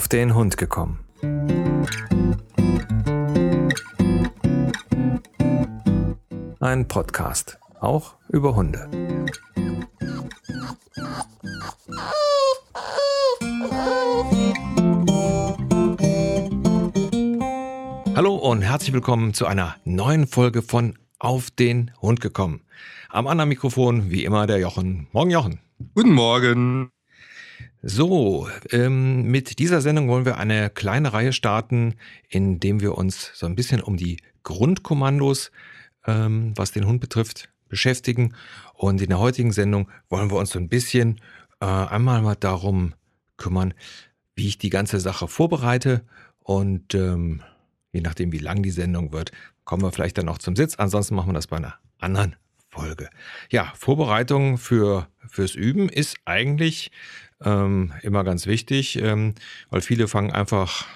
auf den Hund gekommen. Ein Podcast, auch über Hunde. Hallo und herzlich willkommen zu einer neuen Folge von Auf den Hund gekommen. Am anderen Mikrofon wie immer der Jochen. Morgen Jochen. Guten Morgen. So, ähm, mit dieser Sendung wollen wir eine kleine Reihe starten, indem wir uns so ein bisschen um die Grundkommandos, ähm, was den Hund betrifft, beschäftigen. Und in der heutigen Sendung wollen wir uns so ein bisschen äh, einmal mal darum kümmern, wie ich die ganze Sache vorbereite. Und ähm, je nachdem, wie lang die Sendung wird, kommen wir vielleicht dann noch zum Sitz. Ansonsten machen wir das bei einer anderen Folge. Ja, Vorbereitung für, fürs Üben ist eigentlich ähm, immer ganz wichtig, ähm, weil viele fangen einfach,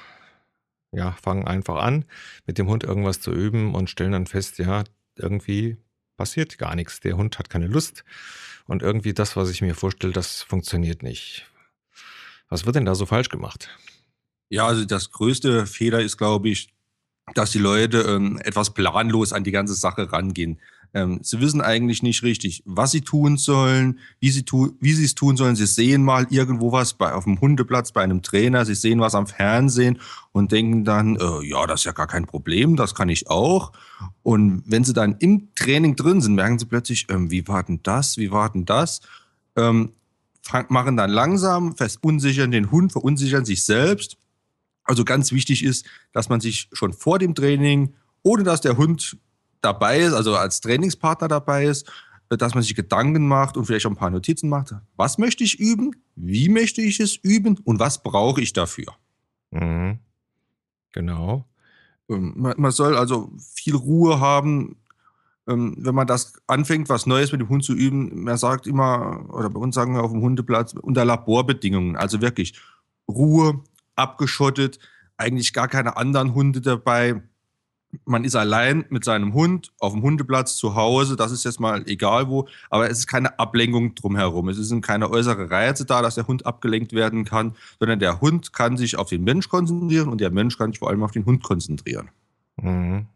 ja, fangen einfach an, mit dem Hund irgendwas zu üben und stellen dann fest, ja, irgendwie passiert gar nichts. Der Hund hat keine Lust und irgendwie das, was ich mir vorstelle, das funktioniert nicht. Was wird denn da so falsch gemacht? Ja, also das größte Fehler ist, glaube ich, dass die Leute ähm, etwas planlos an die ganze Sache rangehen. Ähm, sie wissen eigentlich nicht richtig, was sie tun sollen, wie sie, tu wie sie es tun sollen. Sie sehen mal irgendwo was bei, auf dem Hundeplatz bei einem Trainer, sie sehen was am Fernsehen und denken dann, äh, ja, das ist ja gar kein Problem, das kann ich auch. Und wenn sie dann im Training drin sind, merken sie plötzlich, ähm, wie war denn das, wie war denn das? Ähm, machen dann langsam, verunsichern den Hund, verunsichern sich selbst. Also ganz wichtig ist, dass man sich schon vor dem Training, ohne dass der Hund dabei ist, also als Trainingspartner dabei ist, äh, dass man sich Gedanken macht und vielleicht auch ein paar Notizen macht. Was möchte ich üben? Wie möchte ich es üben? Und was brauche ich dafür? Mhm. Genau. Ähm, man, soll also viel Ruhe haben, ähm, wenn man das anfängt, was Neues mit dem Hund zu üben. Man sagt immer, oder bei uns sagen wir auf dem Hundeplatz, unter Laborbedingungen. Also wirklich Ruhe, abgeschottet, eigentlich gar keine anderen Hunde dabei man ist allein mit seinem Hund auf dem Hundeplatz zu Hause, das ist jetzt mal egal wo, aber es ist keine Ablenkung drumherum. Es sind keine äußere Reize da, dass der Hund abgelenkt werden kann, sondern der Hund kann sich auf den Mensch konzentrieren und der Mensch kann sich vor allem auf den Hund konzentrieren. Mhm.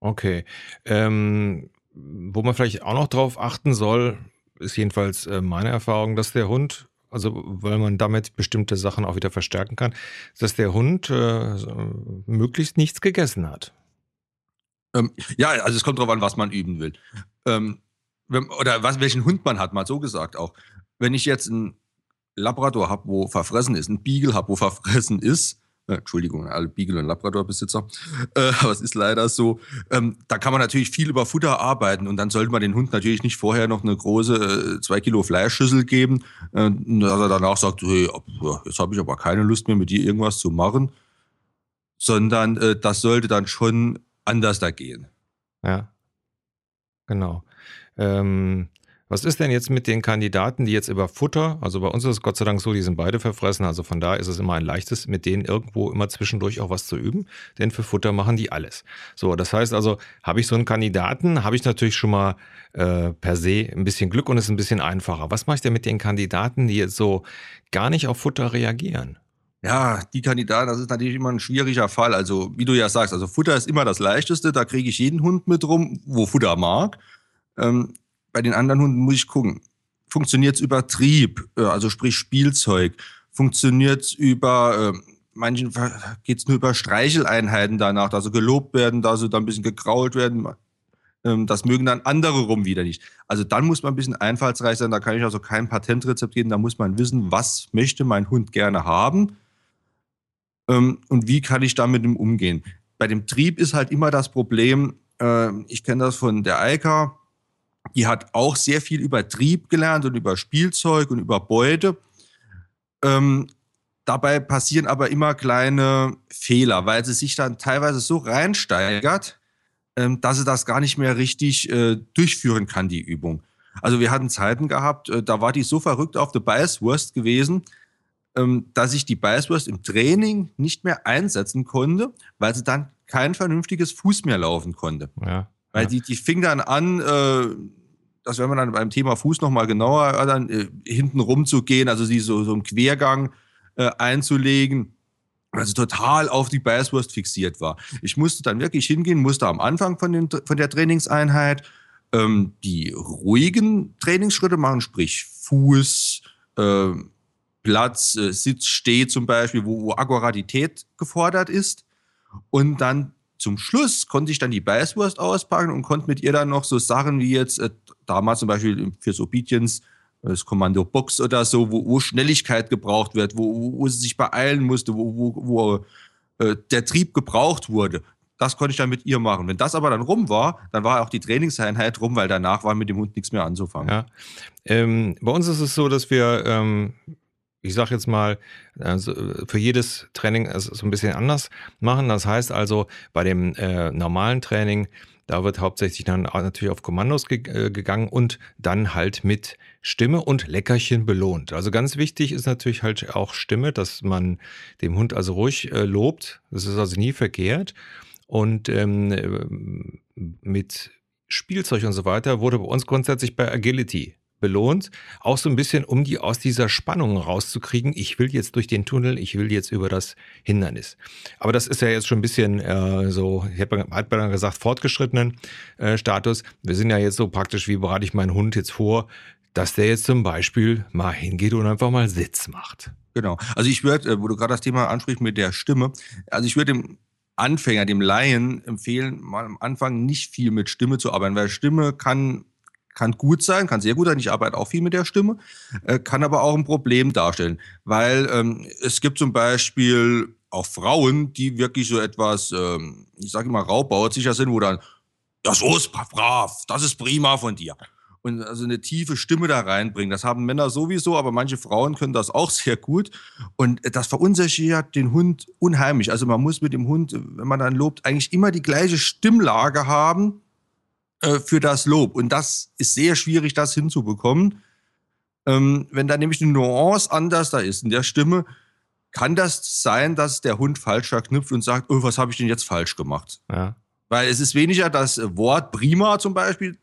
Okay. Ähm, wo man vielleicht auch noch drauf achten soll, ist jedenfalls äh, meine Erfahrung, dass der Hund also weil man damit bestimmte Sachen auch wieder verstärken kann, dass der Hund äh, möglichst nichts gegessen hat. Ähm, ja, also es kommt darauf an, was man üben will. Ähm, wenn, oder was, welchen Hund man hat, mal so gesagt auch. Wenn ich jetzt einen Labrador habe, wo verfressen ist, einen Beagle habe, wo verfressen ist, äh, Entschuldigung, alle Beagle- und Labrador-Besitzer, äh, aber es ist leider so. Ähm, da kann man natürlich viel über Futter arbeiten und dann sollte man den Hund natürlich nicht vorher noch eine große äh, zwei Kilo Fleischschüssel geben, äh, dass er danach sagt, hey, jetzt habe ich aber keine Lust mehr mit dir irgendwas zu machen, sondern äh, das sollte dann schon anders da gehen. Ja, genau. Ähm, was ist denn jetzt mit den Kandidaten, die jetzt über Futter, also bei uns ist es Gott sei Dank so, die sind beide verfressen, also von da ist es immer ein leichtes, mit denen irgendwo immer zwischendurch auch was zu üben, denn für Futter machen die alles. So, das heißt also, habe ich so einen Kandidaten, habe ich natürlich schon mal äh, per se ein bisschen Glück und es ist ein bisschen einfacher. Was mache ich denn mit den Kandidaten, die jetzt so gar nicht auf Futter reagieren? Ja, die Kandidaten, das ist natürlich immer ein schwieriger Fall. Also, wie du ja sagst, also Futter ist immer das Leichteste, da kriege ich jeden Hund mit rum, wo Futter mag. Ähm, bei den anderen Hunden muss ich gucken. Funktioniert es über Trieb, äh, also sprich Spielzeug? Funktioniert es über, äh, manchen geht es nur über Streicheleinheiten danach, also gelobt werden, da so dann ein bisschen gekrault werden. Ähm, das mögen dann andere rum wieder nicht. Also dann muss man ein bisschen einfallsreich sein, da kann ich also kein Patentrezept geben, da muss man wissen, was möchte mein Hund gerne haben ähm, und wie kann ich damit umgehen. Bei dem Trieb ist halt immer das Problem, äh, ich kenne das von der Eika, die hat auch sehr viel über Trieb gelernt und über Spielzeug und über Beute. Ähm, dabei passieren aber immer kleine Fehler, weil sie sich dann teilweise so reinsteigert, ähm, dass sie das gar nicht mehr richtig äh, durchführen kann, die Übung. Also wir hatten Zeiten gehabt, äh, da war die so verrückt auf der Beißwurst gewesen, ähm, dass ich die Beißwurst im Training nicht mehr einsetzen konnte, weil sie dann kein vernünftiges Fuß mehr laufen konnte. Ja. Weil die, die fing dann an, äh, das werden wir dann beim Thema Fuß nochmal genauer dann äh, hinten rum zu gehen, also sie so, so ein Quergang, äh, einzulegen also total auf die Biaswurst fixiert war. Ich musste dann wirklich hingehen, musste am Anfang von, den, von der Trainingseinheit ähm, die ruhigen Trainingsschritte machen, sprich Fuß, äh, Platz, äh, Sitz, Steh zum Beispiel, wo, wo Akkuratität gefordert ist. Und dann zum Schluss konnte ich dann die Biaswurst auspacken und konnte mit ihr dann noch so Sachen wie jetzt äh, damals zum Beispiel fürs Obedience das Kommando Box oder so, wo, wo Schnelligkeit gebraucht wird, wo, wo, sie sich beeilen musste, wo, wo, wo äh, der Trieb gebraucht wurde. Das konnte ich dann mit ihr machen. Wenn das aber dann rum war, dann war auch die Trainingseinheit rum, weil danach war mit dem Hund nichts mehr anzufangen. Ja. Ähm, bei uns ist es so, dass wir, ähm, ich sage jetzt mal, also für jedes Training so ein bisschen anders machen. Das heißt also, bei dem äh, normalen Training da wird hauptsächlich dann natürlich auf Kommandos ge äh, gegangen und dann halt mit Stimme und Leckerchen belohnt. Also ganz wichtig ist natürlich halt auch Stimme, dass man dem Hund also ruhig äh, lobt. Das ist also nie verkehrt. Und ähm, äh, mit Spielzeug und so weiter wurde bei uns grundsätzlich bei Agility belohnt. Auch so ein bisschen, um die aus dieser Spannung rauszukriegen. Ich will jetzt durch den Tunnel, ich will jetzt über das Hindernis. Aber das ist ja jetzt schon ein bisschen äh, so, ich habe hab dann gesagt, fortgeschrittenen äh, Status. Wir sind ja jetzt so praktisch, wie bereite ich meinen Hund jetzt vor, dass der jetzt zum Beispiel mal hingeht und einfach mal Sitz macht. Genau. Also ich würde, äh, wo du gerade das Thema ansprichst mit der Stimme, also ich würde dem Anfänger, dem Laien empfehlen, mal am Anfang nicht viel mit Stimme zu arbeiten, weil Stimme kann kann gut sein, kann sehr gut sein. Ich arbeite auch viel mit der Stimme, äh, kann aber auch ein Problem darstellen, weil ähm, es gibt zum Beispiel auch Frauen, die wirklich so etwas, ähm, ich sage immer, raubauersicher sind, wo dann, das ist brav, das ist prima von dir. Und also eine tiefe Stimme da reinbringen. Das haben Männer sowieso, aber manche Frauen können das auch sehr gut. Und das verunsichert den Hund unheimlich. Also man muss mit dem Hund, wenn man dann lobt, eigentlich immer die gleiche Stimmlage haben, äh, für das Lob. Und das ist sehr schwierig, das hinzubekommen. Ähm, wenn da nämlich eine Nuance anders da ist in der Stimme, kann das sein, dass der Hund falsch verknüpft und sagt, oh, was habe ich denn jetzt falsch gemacht? Ja. Weil es ist weniger das Wort prima zum Beispiel,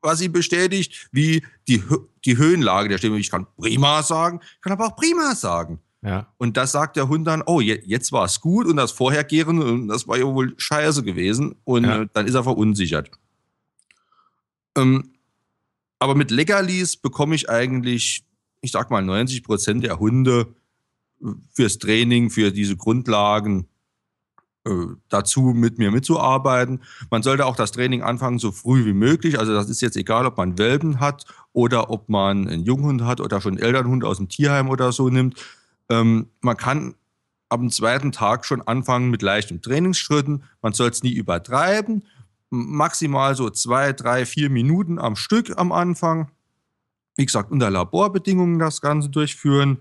was sie bestätigt, wie die, die Höhenlage der Stimme. Ich kann prima sagen, kann aber auch prima sagen. Ja. Und das sagt der Hund dann, oh, jetzt war es gut und das Vorhergehende, das war ja wohl scheiße gewesen. Und ja. dann ist er verunsichert. Ähm, aber mit Leckerlis bekomme ich eigentlich, ich sag mal, 90 Prozent der Hunde äh, fürs Training, für diese Grundlagen äh, dazu mit mir mitzuarbeiten. Man sollte auch das Training anfangen so früh wie möglich. Also das ist jetzt egal, ob man Welpen hat oder ob man einen Junghund hat oder schon einen Elternhund aus dem Tierheim oder so nimmt. Ähm, man kann dem zweiten Tag schon anfangen mit leichten Trainingsschritten. Man soll es nie übertreiben maximal so zwei, drei, vier Minuten am Stück am Anfang. Wie gesagt, unter Laborbedingungen das Ganze durchführen.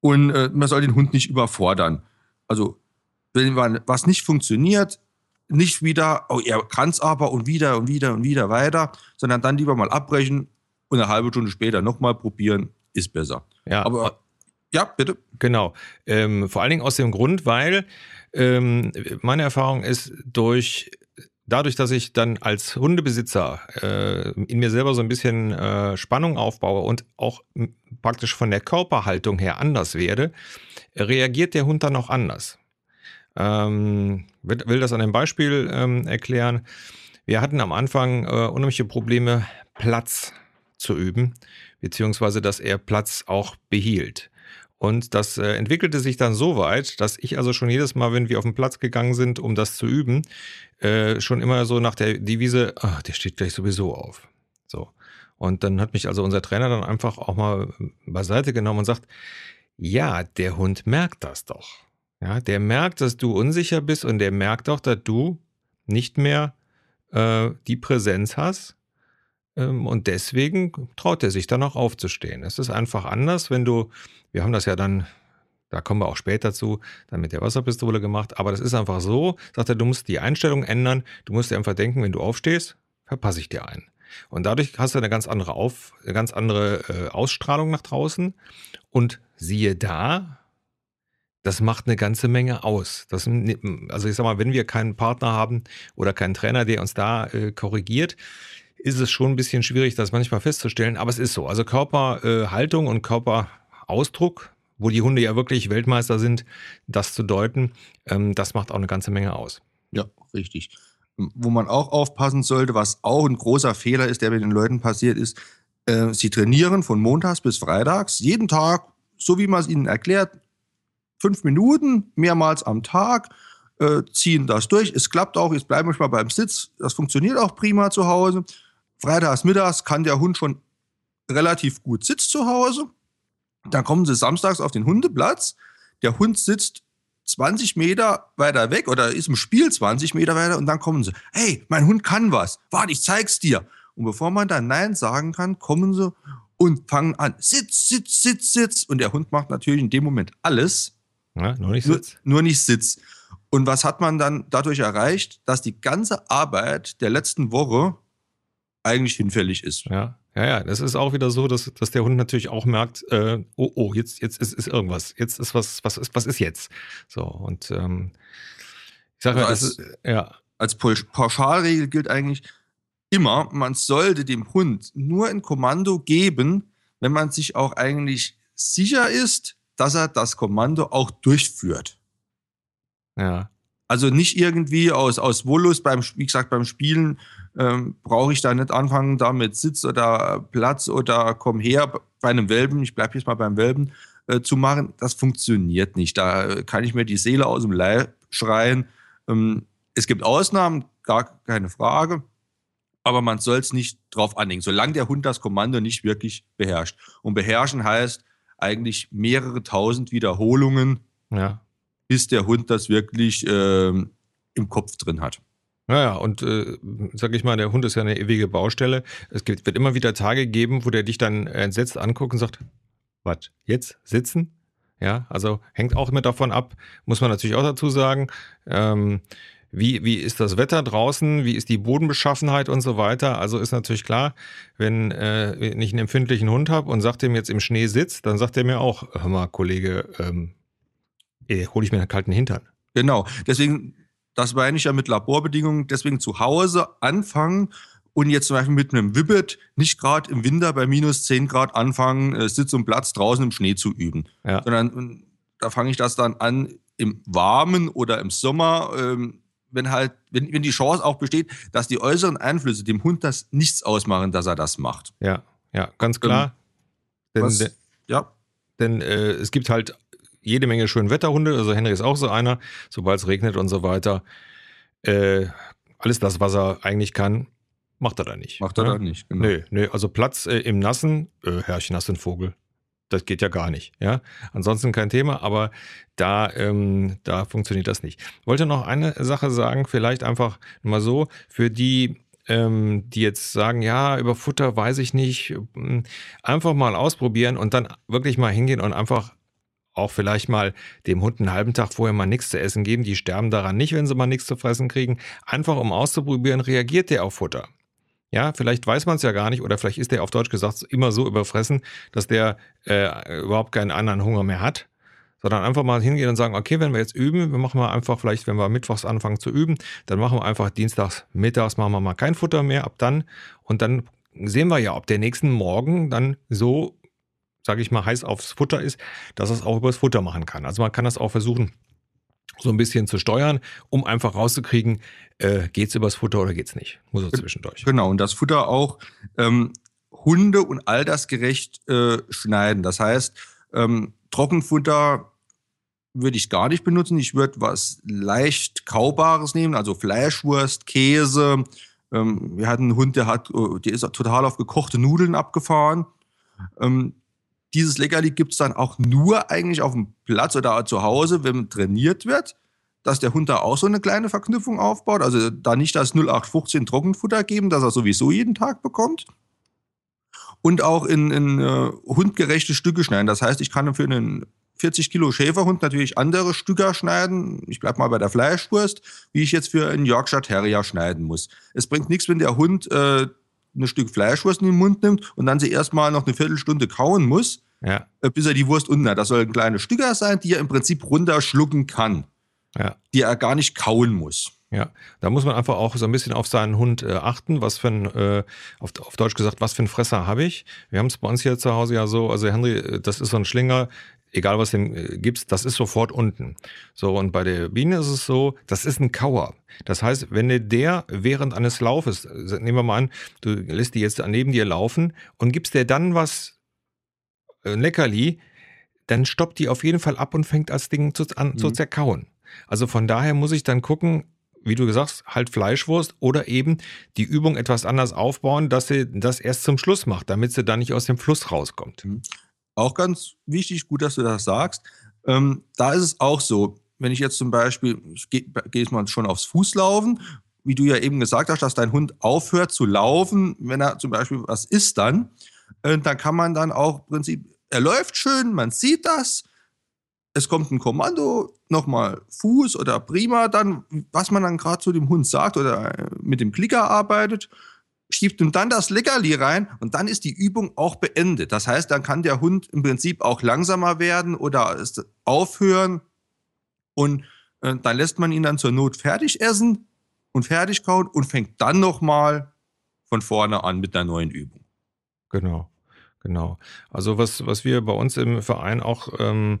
Und äh, man soll den Hund nicht überfordern. Also, wenn was nicht funktioniert, nicht wieder, oh, er kann es aber und wieder und wieder und wieder weiter, sondern dann lieber mal abbrechen und eine halbe Stunde später nochmal probieren, ist besser. Ja, aber ja, bitte. Genau. Ähm, vor allen Dingen aus dem Grund, weil ähm, meine Erfahrung ist, durch dadurch, dass ich dann als Hundebesitzer äh, in mir selber so ein bisschen äh, Spannung aufbaue und auch praktisch von der Körperhaltung her anders werde, reagiert der Hund dann auch anders. Ähm, will, das an einem Beispiel ähm, erklären. Wir hatten am Anfang äh, unheimliche Probleme, Platz zu üben, beziehungsweise dass er Platz auch behielt. Und das äh, entwickelte sich dann so weit, dass ich also schon jedes Mal, wenn wir auf den Platz gegangen sind, um das zu üben, äh, schon immer so nach der Devise, ach, der steht gleich sowieso auf. So. Und dann hat mich also unser Trainer dann einfach auch mal beiseite genommen und sagt, ja, der Hund merkt das doch. Ja, der merkt, dass du unsicher bist und der merkt auch, dass du nicht mehr äh, die Präsenz hast. Ähm, und deswegen traut er sich dann auch aufzustehen. Es ist einfach anders, wenn du, wir haben das ja dann da kommen wir auch später zu, dann mit der Wasserpistole gemacht. Aber das ist einfach so, sagt er, du musst die Einstellung ändern. Du musst dir einfach denken, wenn du aufstehst, verpasse ich dir einen. Und dadurch hast du eine ganz andere, Auf, eine ganz andere äh, Ausstrahlung nach draußen. Und siehe da, das macht eine ganze Menge aus. Das, also ich sag mal, wenn wir keinen Partner haben oder keinen Trainer, der uns da äh, korrigiert, ist es schon ein bisschen schwierig, das manchmal festzustellen. Aber es ist so. Also Körperhaltung äh, und Körperausdruck wo die Hunde ja wirklich Weltmeister sind, das zu deuten, ähm, das macht auch eine ganze Menge aus. Ja, richtig. Wo man auch aufpassen sollte, was auch ein großer Fehler ist, der mit den Leuten passiert ist, äh, sie trainieren von montags bis freitags, jeden Tag, so wie man es ihnen erklärt, fünf Minuten, mehrmals am Tag, äh, ziehen das durch. Es klappt auch, jetzt bleiben wir mal beim Sitz, das funktioniert auch prima zu Hause. Freitags, mittags kann der Hund schon relativ gut sitzen zu Hause. Dann kommen sie samstags auf den Hundeplatz. Der Hund sitzt 20 Meter weiter weg oder ist im Spiel 20 Meter weiter und dann kommen sie. Hey, mein Hund kann was. Warte, ich zeig's dir. Und bevor man dann Nein sagen kann, kommen sie und fangen an. Sitz, Sitz, Sitz, Sitz. Und der Hund macht natürlich in dem Moment alles. Ja, nur nicht Sitz. Nur, nur nicht Sitz. Und was hat man dann dadurch erreicht? Dass die ganze Arbeit der letzten Woche eigentlich hinfällig ist. Ja. Ja, ja, das ist auch wieder so, dass, dass der Hund natürlich auch merkt, äh, oh, oh, jetzt, jetzt ist, ist irgendwas, jetzt ist was, was ist, was ist jetzt? So, und ähm, ich sage also als, ist, ja. Als Pauschalregel gilt eigentlich immer, man sollte dem Hund nur ein Kommando geben, wenn man sich auch eigentlich sicher ist, dass er das Kommando auch durchführt. Ja. Also nicht irgendwie aus, aus Wollust beim, wie gesagt, beim Spielen ähm, brauche ich da nicht anfangen, da mit Sitz oder Platz oder komm her bei einem Welpen, ich bleibe jetzt mal beim Welpen, äh, zu machen. Das funktioniert nicht. Da kann ich mir die Seele aus dem Leib schreien. Ähm, es gibt Ausnahmen, gar keine Frage. Aber man soll es nicht drauf anlegen, solange der Hund das Kommando nicht wirklich beherrscht. Und beherrschen heißt eigentlich mehrere tausend Wiederholungen, ja. Bis der Hund das wirklich äh, im Kopf drin hat. Naja, und äh, sag ich mal, der Hund ist ja eine ewige Baustelle. Es gibt, wird immer wieder Tage geben, wo der dich dann entsetzt anguckt und sagt, was, jetzt sitzen? Ja, also hängt auch mit davon ab, muss man natürlich auch dazu sagen. Ähm, wie, wie ist das Wetter draußen, wie ist die Bodenbeschaffenheit und so weiter. Also ist natürlich klar, wenn, äh, ich einen empfindlichen Hund habe und sagt dem jetzt im Schnee sitzt, dann sagt er mir auch, hör mal, Kollege, ähm, hole ich mir einen kalten Hintern. Genau, deswegen das meine ich ja mit Laborbedingungen. Deswegen zu Hause anfangen und jetzt zum Beispiel mit einem Wibbit nicht gerade im Winter bei minus 10 Grad anfangen, äh, Sitz und Platz draußen im Schnee zu üben. Ja. Sondern da fange ich das dann an im Warmen oder im Sommer, ähm, wenn halt, wenn, wenn die Chance auch besteht, dass die äußeren Einflüsse dem Hund das nichts ausmachen, dass er das macht. Ja, ja, ganz klar. Ähm, was, denn, ja. Denn äh, es gibt halt jede Menge schönen Wetterhunde. Also Henry ist auch so einer, sobald es regnet und so weiter. Äh, alles das, was er eigentlich kann, macht er da nicht. Macht er ne? da nicht, genau. Nee, nee, also Platz äh, im Nassen, äh, Herrchen, hast du einen Vogel. Das geht ja gar nicht, ja. Ansonsten kein Thema, aber da, ähm, da funktioniert das nicht. Wollte noch eine Sache sagen, vielleicht einfach mal so, für die, ähm, die jetzt sagen, ja, über Futter weiß ich nicht, ähm, einfach mal ausprobieren und dann wirklich mal hingehen und einfach auch vielleicht mal dem Hund einen halben Tag vorher mal nichts zu essen geben. Die sterben daran nicht, wenn sie mal nichts zu fressen kriegen. Einfach um auszuprobieren, reagiert der auf Futter. Ja, vielleicht weiß man es ja gar nicht oder vielleicht ist der auf Deutsch gesagt immer so überfressen, dass der äh, überhaupt keinen anderen Hunger mehr hat. Sondern einfach mal hingehen und sagen, okay, wenn wir jetzt üben, wir machen mal einfach vielleicht, wenn wir mittwochs anfangen zu üben, dann machen wir einfach dienstags, mittags machen wir mal kein Futter mehr, ab dann. Und dann sehen wir ja, ob der nächsten Morgen dann so sage ich mal, heiß aufs Futter ist, dass es auch übers Futter machen kann. Also man kann das auch versuchen, so ein bisschen zu steuern, um einfach rauszukriegen, äh, geht es übers Futter oder geht es nicht. Muss er zwischendurch. Genau, und das Futter auch ähm, hunde- und altersgerecht äh, schneiden. Das heißt, ähm, Trockenfutter würde ich gar nicht benutzen. Ich würde was leicht Kaubares nehmen, also Fleischwurst, Käse. Ähm, wir hatten einen Hund, der hat, äh, der ist total auf gekochte Nudeln abgefahren. Ähm, dieses Leckerli gibt es dann auch nur eigentlich auf dem Platz oder zu Hause, wenn trainiert wird, dass der Hund da auch so eine kleine Verknüpfung aufbaut. Also da nicht das 0815 Trockenfutter geben, das er sowieso jeden Tag bekommt. Und auch in, in uh, hundgerechte Stücke schneiden. Das heißt, ich kann für einen 40 Kilo Schäferhund natürlich andere Stücke schneiden. Ich bleibe mal bei der Fleischwurst, wie ich jetzt für einen Yorkshire Terrier schneiden muss. Es bringt nichts, wenn der Hund äh, ein Stück Fleischwurst in den Mund nimmt und dann sie erstmal noch eine Viertelstunde kauen muss, ja. Äh, bis er die Wurst unten hat. Das soll ein kleiner Stücker sein, die er im Prinzip runterschlucken kann. Ja. Die er gar nicht kauen muss. Ja, da muss man einfach auch so ein bisschen auf seinen Hund äh, achten, was für ein, äh, auf, auf Deutsch gesagt, was für ein Fresser habe ich. Wir haben es bei uns hier zu Hause ja so, also Henry, äh, das ist so ein Schlinger, egal was du ihm äh, gibst, das ist sofort unten. So, und bei der Biene ist es so, das ist ein Kauer. Das heißt, wenn du der während eines Laufes, äh, nehmen wir mal an, du lässt die jetzt neben dir laufen und gibst dir dann was, ein äh, Leckerli, dann stoppt die auf jeden Fall ab und fängt das Ding zu, an mhm. zu zerkauen. Also von daher muss ich dann gucken, wie du gesagt hast, halt Fleischwurst oder eben die Übung etwas anders aufbauen, dass sie das erst zum Schluss macht, damit sie dann nicht aus dem Fluss rauskommt. Mhm. Auch ganz wichtig, gut, dass du das sagst. Ähm, da ist es auch so, wenn ich jetzt zum Beispiel, ich gehe geh jetzt mal schon aufs Fußlaufen, wie du ja eben gesagt hast, dass dein Hund aufhört zu laufen, wenn er zum Beispiel was isst dann, äh, dann kann man dann auch im Prinzip, er läuft schön, man sieht das, es kommt ein Kommando, nochmal Fuß oder prima, dann, was man dann gerade zu dem Hund sagt oder äh, mit dem Klicker arbeitet, schiebt ihm dann das Leckerli rein und dann ist die Übung auch beendet. Das heißt, dann kann der Hund im Prinzip auch langsamer werden oder aufhören und äh, dann lässt man ihn dann zur Not fertig essen und fertig kauen und fängt dann nochmal von vorne an mit der neuen Übung. Genau, genau. Also was, was wir bei uns im Verein auch ähm,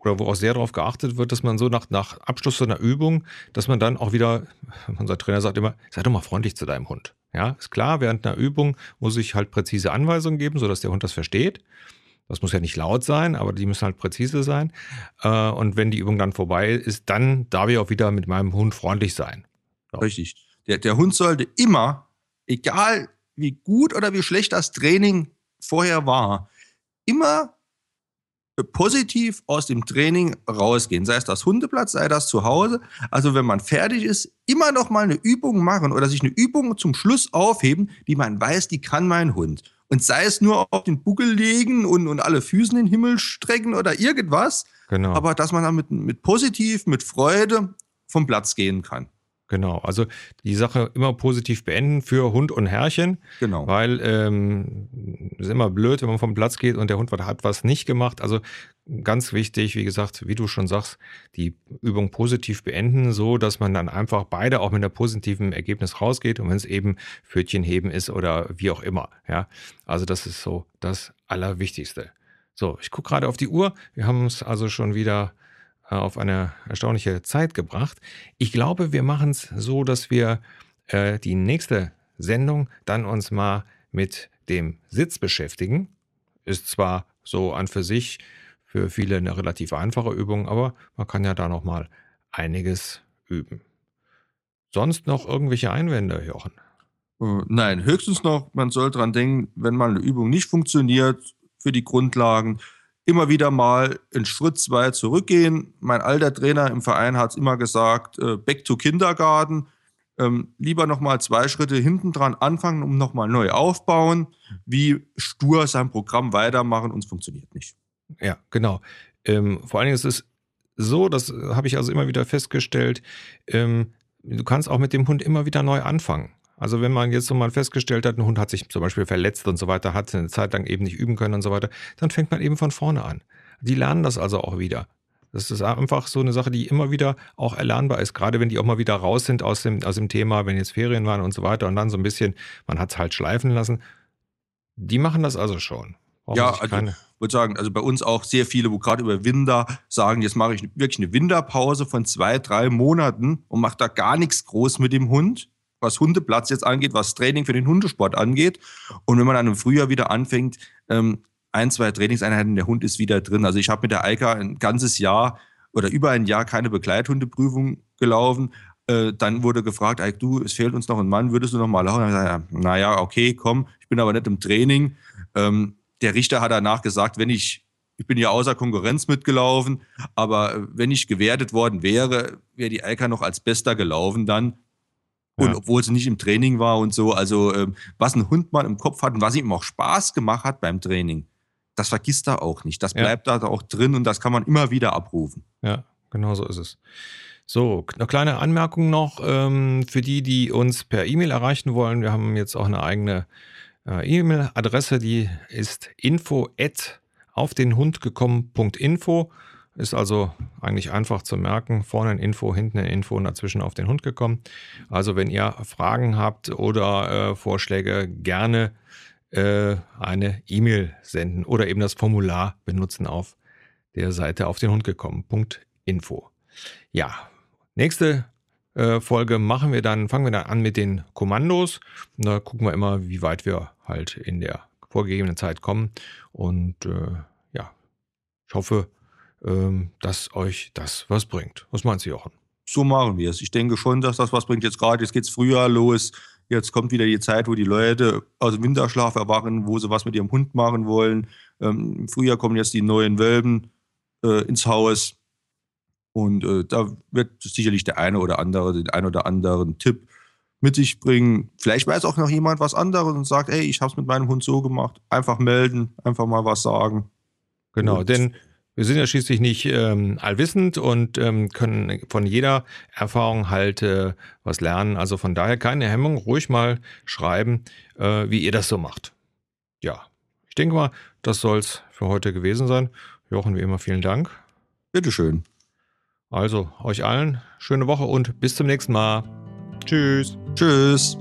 oder wo auch sehr darauf geachtet wird, dass man so nach, nach Abschluss so einer Übung, dass man dann auch wieder, unser Trainer sagt immer, sei doch mal freundlich zu deinem Hund. Ja, ist klar, während einer Übung muss ich halt präzise Anweisungen geben, sodass der Hund das versteht. Das muss ja nicht laut sein, aber die müssen halt präzise sein. Äh, und wenn die Übung dann vorbei ist, dann darf ich auch wieder mit meinem Hund freundlich sein. So. Richtig. Der, der Hund sollte immer, egal wie gut oder wie schlecht das Training vorher war, immer positiv aus dem Training rausgehen. Sei es das Hundeplatz, sei das zu Hause. Also wenn man fertig ist, immer noch mal eine Übung machen oder sich eine Übung zum Schluss aufheben, die man weiß, die kann mein Hund. Und sei es nur auf den Buckel legen und, und alle Füßen in den Himmel strecken oder irgendwas. Genau. Aber dass man damit mit positiv, mit Freude vom Platz gehen kann. Genau, also die Sache immer positiv beenden für Hund und Herrchen. Genau. Weil ähm, es ist immer blöd, wenn man vom Platz geht und der Hund hat was nicht gemacht. Also ganz wichtig, wie gesagt, wie du schon sagst, die Übung positiv beenden, so dass man dann einfach beide auch mit einem positiven Ergebnis rausgeht und wenn es eben Pfötchen heben ist oder wie auch immer. Ja, also das ist so das Allerwichtigste. So, ich gucke gerade auf die Uhr. Wir haben es also schon wieder auf eine erstaunliche Zeit gebracht. Ich glaube, wir machen es so, dass wir äh, die nächste Sendung dann uns mal mit dem Sitz beschäftigen. Ist zwar so an für sich für viele eine relativ einfache Übung, aber man kann ja da noch mal einiges üben. Sonst noch irgendwelche Einwände, Jochen? Äh, nein, höchstens noch, man soll dran denken, wenn mal eine Übung nicht funktioniert für die Grundlagen, immer wieder mal einen Schritt, zwei zurückgehen. Mein alter Trainer im Verein hat es immer gesagt, äh, back to Kindergarten. Ähm, lieber nochmal zwei Schritte hinten dran anfangen, um nochmal neu aufbauen, wie stur sein Programm weitermachen und es funktioniert nicht. Ja, genau. Ähm, vor allen Dingen ist es so, das habe ich also immer wieder festgestellt, ähm, du kannst auch mit dem Hund immer wieder neu anfangen. Also wenn man jetzt so mal festgestellt hat, ein Hund hat sich zum Beispiel verletzt und so weiter, hat eine Zeit lang eben nicht üben können und so weiter, dann fängt man eben von vorne an. Die lernen das also auch wieder. Das ist einfach so eine Sache, die immer wieder auch erlernbar ist, gerade wenn die auch mal wieder raus sind aus dem, aus dem Thema, wenn jetzt Ferien waren und so weiter und dann so ein bisschen, man hat es halt schleifen lassen. Die machen das also schon. Brauchen ja, also ich würde sagen, also bei uns auch sehr viele, wo gerade über Winter sagen, jetzt mache ich wirklich eine Winterpause von zwei, drei Monaten und mache da gar nichts groß mit dem Hund was Hundeplatz jetzt angeht, was Training für den Hundesport angeht. Und wenn man dann im Frühjahr wieder anfängt, ähm, ein, zwei Trainingseinheiten, der Hund ist wieder drin. Also ich habe mit der Eika ein ganzes Jahr oder über ein Jahr keine Begleithundeprüfung gelaufen. Äh, dann wurde gefragt, Eik, du, es fehlt uns noch ein Mann, würdest du noch mal laufen? Ja, naja, okay, komm, ich bin aber nicht im Training. Ähm, der Richter hat danach gesagt, wenn ich, ich bin ja außer Konkurrenz mitgelaufen, aber wenn ich gewertet worden wäre, wäre die Eika noch als Bester gelaufen dann. Und ja. obwohl sie nicht im Training war und so, also ähm, was ein Hund mal im Kopf hat und was ihm auch Spaß gemacht hat beim Training, das vergisst er auch nicht. Das bleibt ja. da auch drin und das kann man immer wieder abrufen. Ja, genau so ist es. So, eine kleine Anmerkung noch ähm, für die, die uns per E-Mail erreichen wollen. Wir haben jetzt auch eine eigene äh, E-Mail-Adresse, die ist info at auf den Hund gekommen.info. Ist also eigentlich einfach zu merken. Vorne ein Info, hinten ein Info und dazwischen auf den Hund gekommen. Also wenn ihr Fragen habt oder äh, Vorschläge, gerne äh, eine E-Mail senden oder eben das Formular benutzen auf der Seite auf den Hund gekommen.info. Ja, nächste äh, Folge machen wir dann, fangen wir dann an mit den Kommandos. Und da gucken wir immer, wie weit wir halt in der vorgegebenen Zeit kommen. Und äh, ja, ich hoffe, dass euch das was bringt. Was meinst du, Jochen? So machen wir es. Ich denke schon, dass das was bringt. Jetzt gerade, jetzt geht es Frühjahr los. Jetzt kommt wieder die Zeit, wo die Leute aus dem Winterschlaf erwachen, wo sie was mit ihrem Hund machen wollen. Ähm, Im Frühjahr kommen jetzt die neuen Welpen äh, ins Haus. Und äh, da wird sicherlich der eine oder andere den einen oder anderen Tipp mit sich bringen. Vielleicht weiß auch noch jemand was anderes und sagt, hey, ich habe es mit meinem Hund so gemacht. Einfach melden, einfach mal was sagen. Genau, und denn wir sind ja schließlich nicht ähm, allwissend und ähm, können von jeder Erfahrung halt äh, was lernen. Also von daher keine Hemmung, ruhig mal schreiben, äh, wie ihr das so macht. Ja, ich denke mal, das soll es für heute gewesen sein. Jochen, wie immer, vielen Dank. Bitteschön. Also, euch allen schöne Woche und bis zum nächsten Mal. Tschüss. Tschüss.